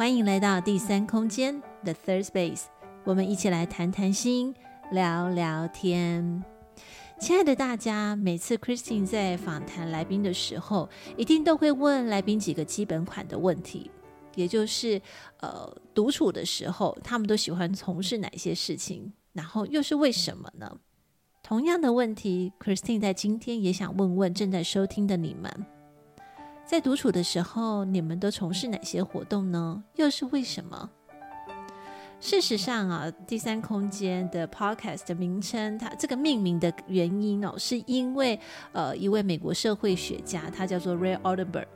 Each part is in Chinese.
欢迎来到第三空间 The Third Space，我们一起来谈谈心，聊聊天。亲爱的大家，每次 Christine 在访谈来宾的时候，一定都会问来宾几个基本款的问题，也就是呃，独处的时候，他们都喜欢从事哪些事情，然后又是为什么呢？同样的问题，Christine 在今天也想问问正在收听的你们。在独处的时候，你们都从事哪些活动呢？又是为什么？事实上啊，第三空间的 podcast 的名称，它这个命名的原因哦，是因为呃，一位美国社会学家，他叫做 Ray Oldenburg，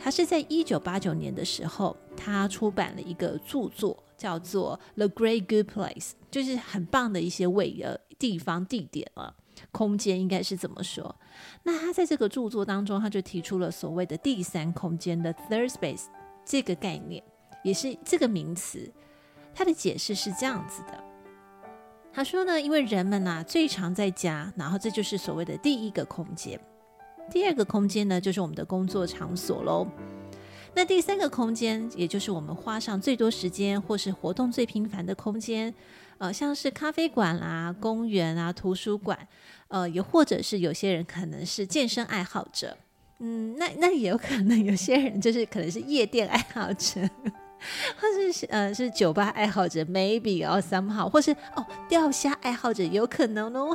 他是在一九八九年的时候，他出版了一个著作，叫做《The Great Good Place》，就是很棒的一些位呃地方地点啊。空间应该是怎么说？那他在这个著作当中，他就提出了所谓的第三空间的 third space 这个概念，也是这个名词。他的解释是这样子的：他说呢，因为人们呐、啊、最常在家，然后这就是所谓的第一个空间。第二个空间呢，就是我们的工作场所喽。那第三个空间，也就是我们花上最多时间或是活动最频繁的空间。呃，像是咖啡馆啦、啊、公园啊、图书馆，呃，也或者是有些人可能是健身爱好者，嗯，那那也有可能有些人就是可能是夜店爱好者，或是呃是酒吧爱好者，maybe or somehow，或是哦钓虾爱好者，有可能哦。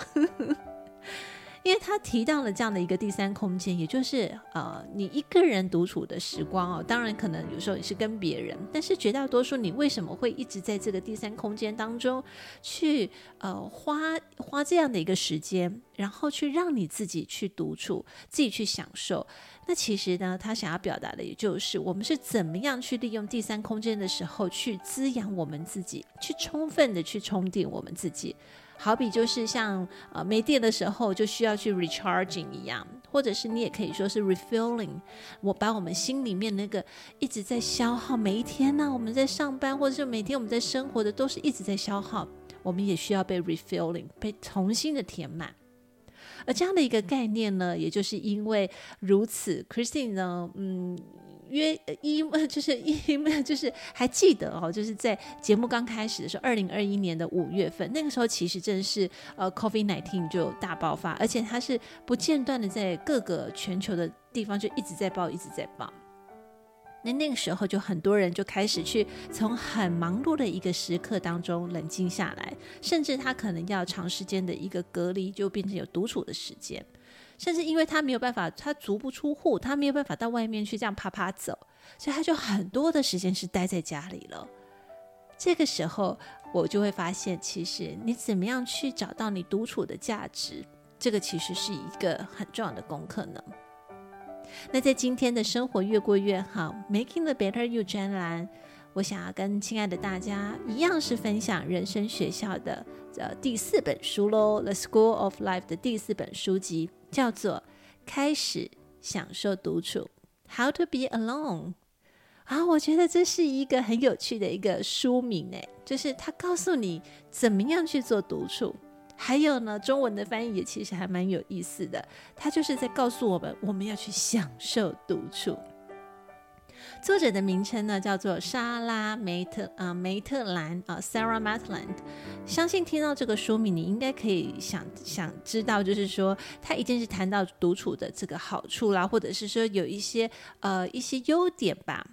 因为他提到了这样的一个第三空间，也就是呃，你一个人独处的时光哦，当然可能有时候你是跟别人，但是绝大多数你为什么会一直在这个第三空间当中去呃花花这样的一个时间，然后去让你自己去独处，自己去享受？那其实呢，他想要表达的也就是我们是怎么样去利用第三空间的时候，去滋养我们自己，去充分的去充电我们自己。好比就是像呃没电的时候就需要去 recharging 一样，或者是你也可以说是 refilling。我把我们心里面那个一直在消耗，每一天呢、我们在上班，或者是每天我们在生活的都是一直在消耗，我们也需要被 refilling，被重新的填满。而这样的一个概念呢，也就是因为如此，Christine 呢，嗯。约一 就是一 就是还记得哦，就是在节目刚开始的时候，二零二一年的五月份，那个时候其实正是呃，COVID-19 就大爆发，而且它是不间断的在各个全球的地方就一直在爆，一直在爆。那那个时候就很多人就开始去从很忙碌的一个时刻当中冷静下来，甚至他可能要长时间的一个隔离，就变成有独处的时间。甚至因为他没有办法，他足不出户，他没有办法到外面去这样趴趴走，所以他就很多的时间是待在家里了。这个时候，我就会发现，其实你怎么样去找到你独处的价值，这个其实是一个很重要的功课呢。那在今天的生活越过越好，Making the Better You 专栏。我想要跟亲爱的大家一样，是分享人生学校的呃第四本书喽，《The School of Life》的第四本书籍叫做《开始享受独处》，How to be alone。啊，我觉得这是一个很有趣的一个书名诶，就是它告诉你怎么样去做独处，还有呢，中文的翻译也其实还蛮有意思的，它就是在告诉我们我们要去享受独处。作者的名称呢，叫做莎拉梅特啊、梅特兰啊、Sarah Maitland。相信听到这个书名，你应该可以想想知道，就是说他一定是谈到独处的这个好处啦，或者是说有一些呃一些优点吧。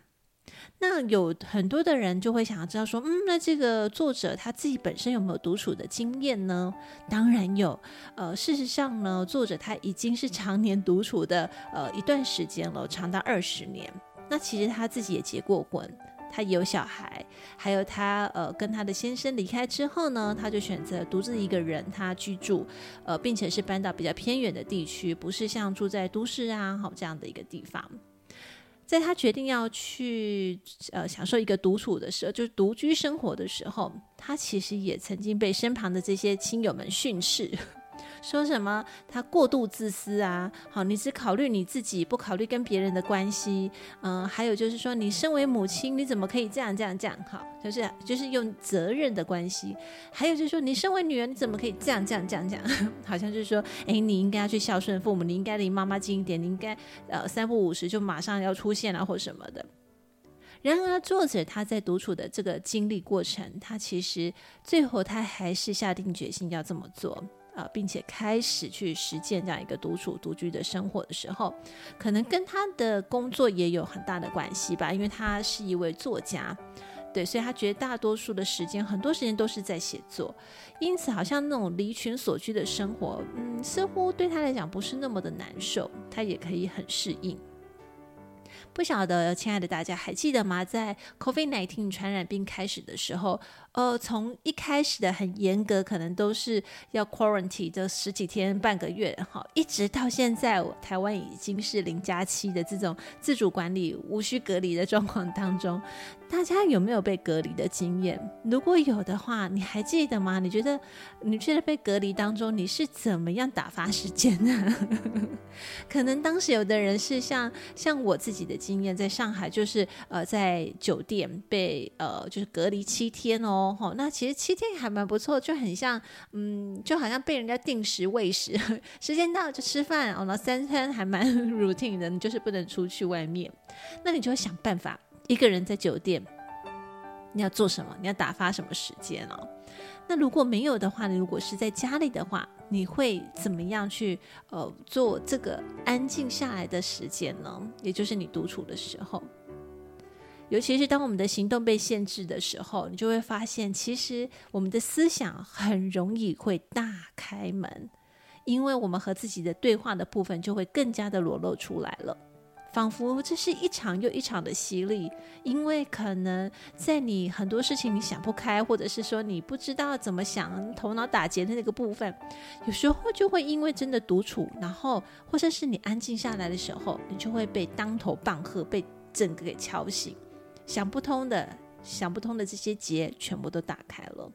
那有很多的人就会想要知道说，嗯，那这个作者他自己本身有没有独处的经验呢？当然有。呃，事实上呢，作者他已经是常年独处的呃一段时间了，长达二十年。那其实他自己也结过婚，他也有小孩，还有他呃跟他的先生离开之后呢，他就选择独自一个人他居住，呃，并且是搬到比较偏远的地区，不是像住在都市啊好这样的一个地方。在他决定要去呃享受一个独处的时候，就是独居生活的时候，他其实也曾经被身旁的这些亲友们训斥。说什么他过度自私啊？好，你只考虑你自己，不考虑跟别人的关系。嗯，还有就是说，你身为母亲，你怎么可以这样这样这样？好，就是就是用责任的关系。还有就是说，你身为女人，你怎么可以这样这样这样这样？好像就是说，哎，你应该要去孝顺父母，你应该离妈妈近一点，你应该呃三不五时就马上要出现啊，或什么的。然而，作者他在独处的这个经历过程，他其实最后他还是下定决心要这么做。啊，并且开始去实践这样一个独处独居的生活的时候，可能跟他的工作也有很大的关系吧，因为他是一位作家，对，所以他觉得大多数的时间，很多时间都是在写作，因此好像那种离群所居的生活，嗯，似乎对他来讲不是那么的难受，他也可以很适应。不晓得，亲爱的大家还记得吗？在 COVID-19 传染病开始的时候，呃，从一开始的很严格，可能都是要 quarantine 的十几天、半个月，哈，一直到现在，台湾已经是零加七的这种自主管理、无需隔离的状况当中。大家有没有被隔离的经验？如果有的话，你还记得吗？你觉得你觉得被隔离当中，你是怎么样打发时间呢？可能当时有的人是像像我自己的经验，在上海就是呃在酒店被呃就是隔离七天哦，哦，那其实七天还蛮不错，就很像嗯就好像被人家定时喂食，时间到了就吃饭哦，那三餐还蛮 routine 的，你就是不能出去外面，那你就会想办法。一个人在酒店，你要做什么？你要打发什么时间哦？那如果没有的话，你如果是在家里的话，你会怎么样去呃做这个安静下来的时间呢？也就是你独处的时候，尤其是当我们的行动被限制的时候，你就会发现，其实我们的思想很容易会大开门，因为我们和自己的对话的部分就会更加的裸露出来了。仿佛这是一场又一场的洗礼，因为可能在你很多事情你想不开，或者是说你不知道怎么想，头脑打结的那个部分，有时候就会因为真的独处，然后或者是你安静下来的时候，你就会被当头棒喝，被整个给敲醒，想不通的、想不通的这些结全部都打开了。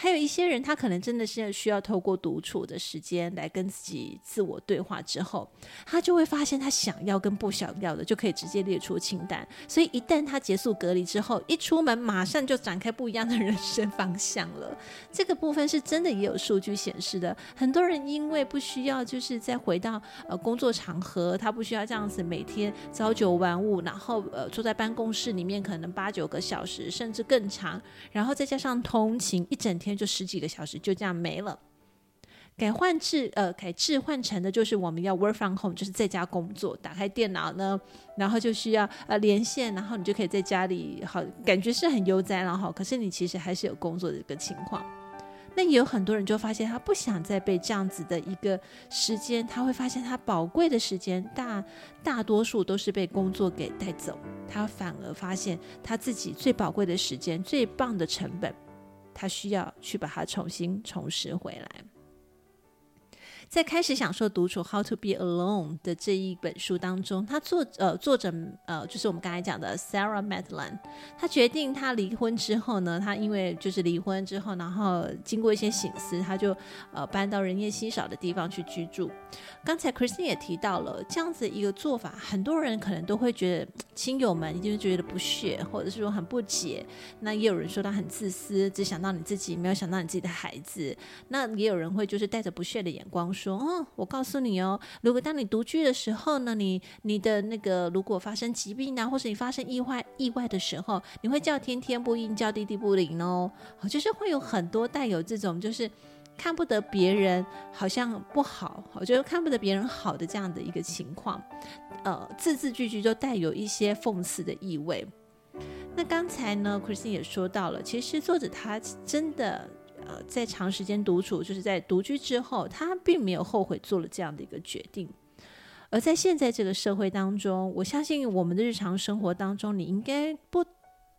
还有一些人，他可能真的是需要透过独处的时间来跟自己自我对话之后，他就会发现他想要跟不想要的就可以直接列出清单。所以一旦他结束隔离之后，一出门马上就展开不一样的人生方向了。这个部分是真的也有数据显示的。很多人因为不需要就是再回到呃工作场合，他不需要这样子每天朝九晚五，然后呃坐在办公室里面可能八九个小时甚至更长，然后再加上通勤一整天。就十几个小时就这样没了，改换制呃改制换成的就是我们要 work from home，就是在家工作，打开电脑呢，然后就需要呃连线，然后你就可以在家里好，感觉是很悠哉然后可是你其实还是有工作的一个情况。那也有很多人就发现他不想再被这样子的一个时间，他会发现他宝贵的时间大大多数都是被工作给带走，他反而发现他自己最宝贵的时间，最棒的成本。他需要去把它重新重拾回来。在开始享受独处《How to Be Alone》的这一本书当中，他作呃作者呃就是我们刚才讲的 Sarah Madeline，他决定他离婚之后呢，他因为就是离婚之后，然后经过一些省思，他就呃搬到人烟稀少的地方去居住。刚才 Christine 也提到了这样子一个做法，很多人可能都会觉得亲友们一定会觉得不屑，或者是说很不解。那也有人说他很自私，只想到你自己，没有想到你自己的孩子。那也有人会就是带着不屑的眼光说。哦，我告诉你哦，如果当你独居的时候呢，你你的那个如果发生疾病啊，或是你发生意外意外的时候，你会叫天天不应，叫地地不灵哦。就是会有很多带有这种就是看不得别人好像不好，我觉得看不得别人好的这样的一个情况，呃，字字句句都带有一些讽刺的意味。那刚才呢，Christine 也说到了，其实作者他真的。呃，在长时间独处，就是在独居之后，他并没有后悔做了这样的一个决定。而在现在这个社会当中，我相信我们的日常生活当中，你应该不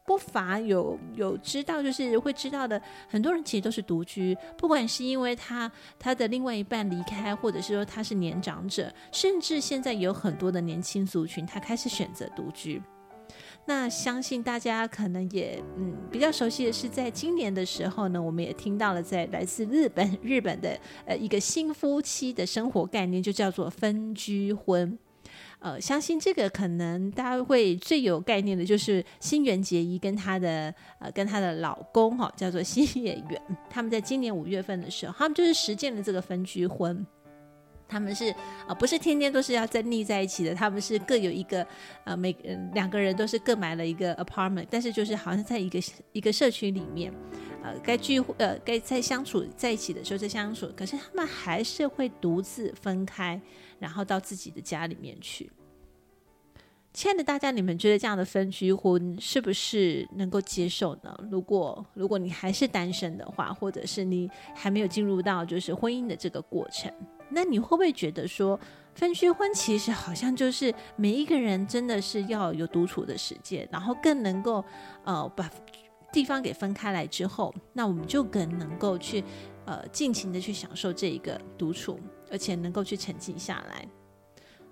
不乏有有知道，就是会知道的很多人其实都是独居，不管是因为他他的另外一半离开，或者是说他是年长者，甚至现在有很多的年轻族群，他开始选择独居。那相信大家可能也嗯比较熟悉的是，在今年的时候呢，我们也听到了在来自日本日本的呃一个新夫妻的生活概念，就叫做分居婚。呃，相信这个可能大家会最有概念的，就是新垣结衣跟她的呃跟她的老公哈、叫做新演员，他们在今年五月份的时候，他们就是实践了这个分居婚。他们是呃不是天天都是要在腻在一起的，他们是各有一个呃每两个人都是各买了一个 apartment，但是就是好像在一个一个社区里面，呃该聚会呃该在相处在一起的时候在相处，可是他们还是会独自分开。然后到自己的家里面去。亲爱的大家，你们觉得这样的分居婚是不是能够接受呢？如果如果你还是单身的话，或者是你还没有进入到就是婚姻的这个过程，那你会不会觉得说分居婚其实好像就是每一个人真的是要有独处的时间，然后更能够呃把地方给分开来之后，那我们就更能够去呃尽情的去享受这一个独处。而且能够去沉静下来。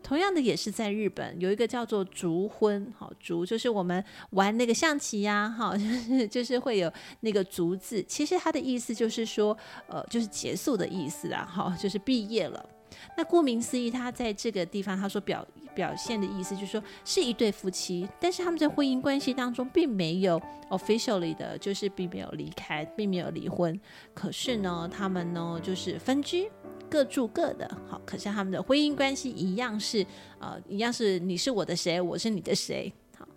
同样的，也是在日本有一个叫做“筑婚”，好，筑就是我们玩那个象棋呀，哈，就是就是会有那个“筑”字。其实它的意思就是说，呃，就是结束的意思啊，哈，就是毕业了。那顾名思义，他在这个地方他说表表现的意思就是说是一对夫妻，但是他们在婚姻关系当中并没有 officially 的，就是并没有离开，并没有离婚。可是呢，他们呢就是分居。各住各的，好，可是他们的婚姻关系一样是，呃，一样是你是我的谁，我是你的谁，好，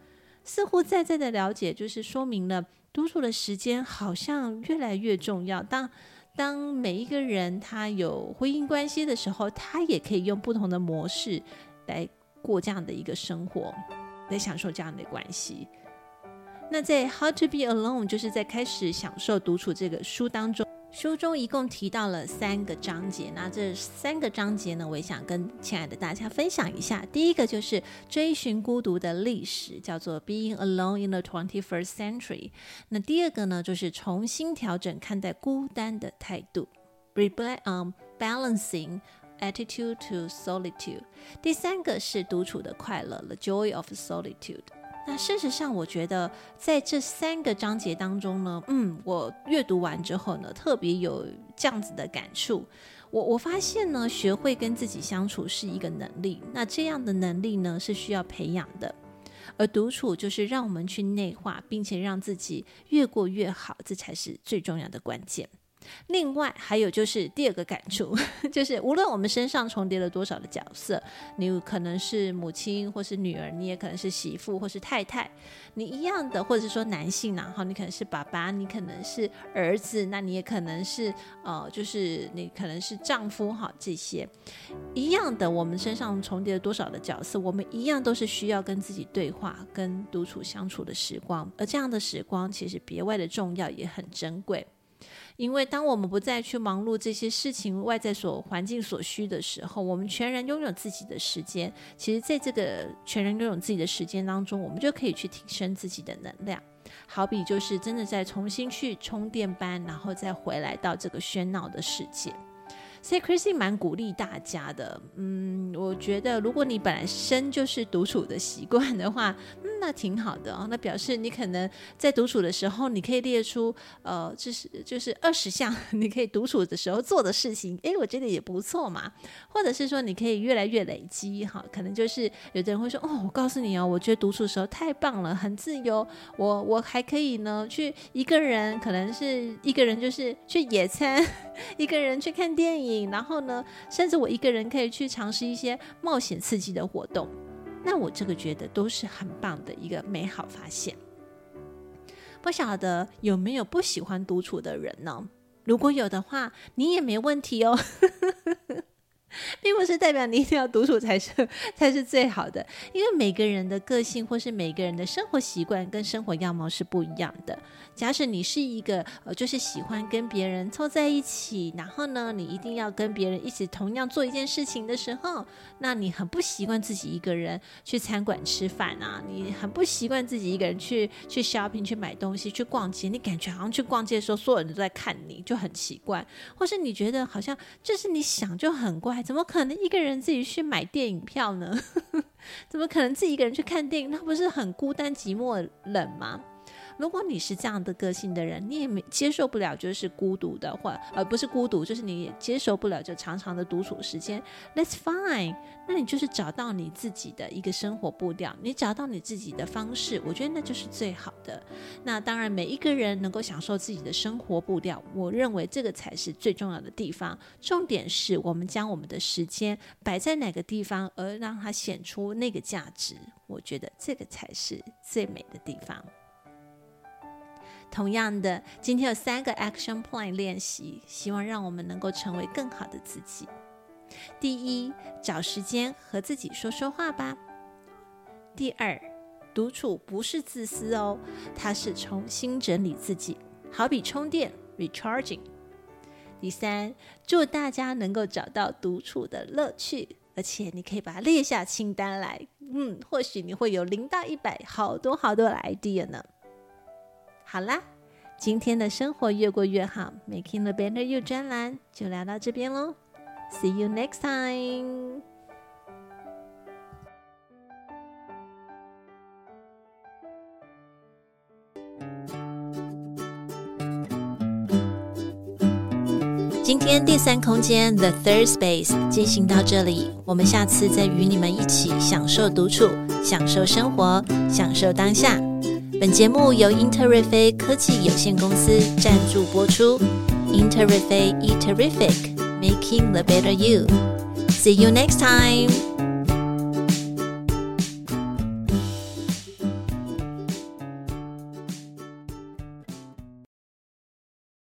似乎在在的了解，就是说明了独处的时间好像越来越重要。当当每一个人他有婚姻关系的时候，他也可以用不同的模式来过这样的一个生活，来享受这样的关系。那在《How to Be Alone》就是在开始享受独处这个书当中。书中一共提到了三个章节，那这三个章节呢，我也想跟亲爱的大家分享一下。第一个就是追寻孤独的历史，叫做 Being Alone in the Twenty-First Century。那第二个呢，就是重新调整看待孤单的态度，Rebalancing、Attitude to Solitude。第三个是独处的快乐，The Joy of Solitude。那事实上，我觉得在这三个章节当中呢，嗯，我阅读完之后呢，特别有这样子的感触。我我发现呢，学会跟自己相处是一个能力，那这样的能力呢是需要培养的，而独处就是让我们去内化，并且让自己越过越好，这才是最重要的关键。另外还有就是第二个感触，就是无论我们身上重叠了多少的角色，你可能是母亲或是女儿，你也可能是媳妇或是太太，你一样的，或者是说男性呢，哈，你可能是爸爸，你可能是儿子，那你也可能是呃，就是你可能是丈夫，哈，这些。一样的，我们身上重叠了多少的角色，我们一样都是需要跟自己对话、跟独处相处的时光，而这样的时光其实别外的重要，也很珍贵。因为当我们不再去忙碌这些事情、外在所环境所需的时候，我们全然拥有自己的时间。其实，在这个全然拥有自己的时间当中，我们就可以去提升自己的能量。好比就是真的再重新去充电班，然后再回来到这个喧闹的世界。所以，Christine 蛮鼓励大家的。嗯，我觉得如果你本来生就是独处的习惯的话，那挺好的哦。那表示你可能在独处的时候，你可以列出呃，就是就是二十项 你可以独处的时候做的事情。诶，我觉得也不错嘛。或者是说，你可以越来越累积哈。可能就是有的人会说，哦，我告诉你哦，我觉得独处的时候太棒了，很自由。我我还可以呢，去一个人，可能是一个人就是去野餐，一个人去看电影。然后呢，甚至我一个人可以去尝试一些冒险刺激的活动，那我这个觉得都是很棒的一个美好发现。不晓得有没有不喜欢独处的人呢？如果有的话，你也没问题哦。并不是代表你一定要独处才是才是最好的，因为每个人的个性或是每个人的生活习惯跟生活样貌是不一样的。假使你是一个呃，就是喜欢跟别人凑在一起，然后呢，你一定要跟别人一起同样做一件事情的时候，那你很不习惯自己一个人去餐馆吃饭啊，你很不习惯自己一个人去去 shopping 去买东西去逛街，你感觉好像去逛街的时候所有人都在看你，就很奇怪，或是你觉得好像就是你想就很怪，怎么可能一个人自己去买电影票呢？怎么可能自己一个人去看电影？那不是很孤单寂寞冷吗？如果你是这样的个性的人，你也没接受不了就是孤独的，或而不是孤独，就是你也接受不了就长长的独处时间。That's fine，那你就是找到你自己的一个生活步调，你找到你自己的方式，我觉得那就是最好的。那当然，每一个人能够享受自己的生活步调，我认为这个才是最重要的地方。重点是我们将我们的时间摆在哪个地方，而让它显出那个价值。我觉得这个才是最美的地方。同样的，今天有三个 action plan 练习，希望让我们能够成为更好的自己。第一，找时间和自己说说话吧。第二，独处不是自私哦，它是重新整理自己，好比充电 recharging。第三，祝大家能够找到独处的乐趣，而且你可以把它列下清单来。嗯，或许你会有零到一百好多好多的 idea 呢。好啦，今天的生活越过越好，Making the Better You 专栏就聊到这边喽。See you next time。今天第三空间 The Third Space 进行到这里，我们下次再与你们一起享受独处，享受生活，享受当下。本节目由 Interific 科技有限公司赞助播出。Interific, e Terrific, making the better you. See you next time.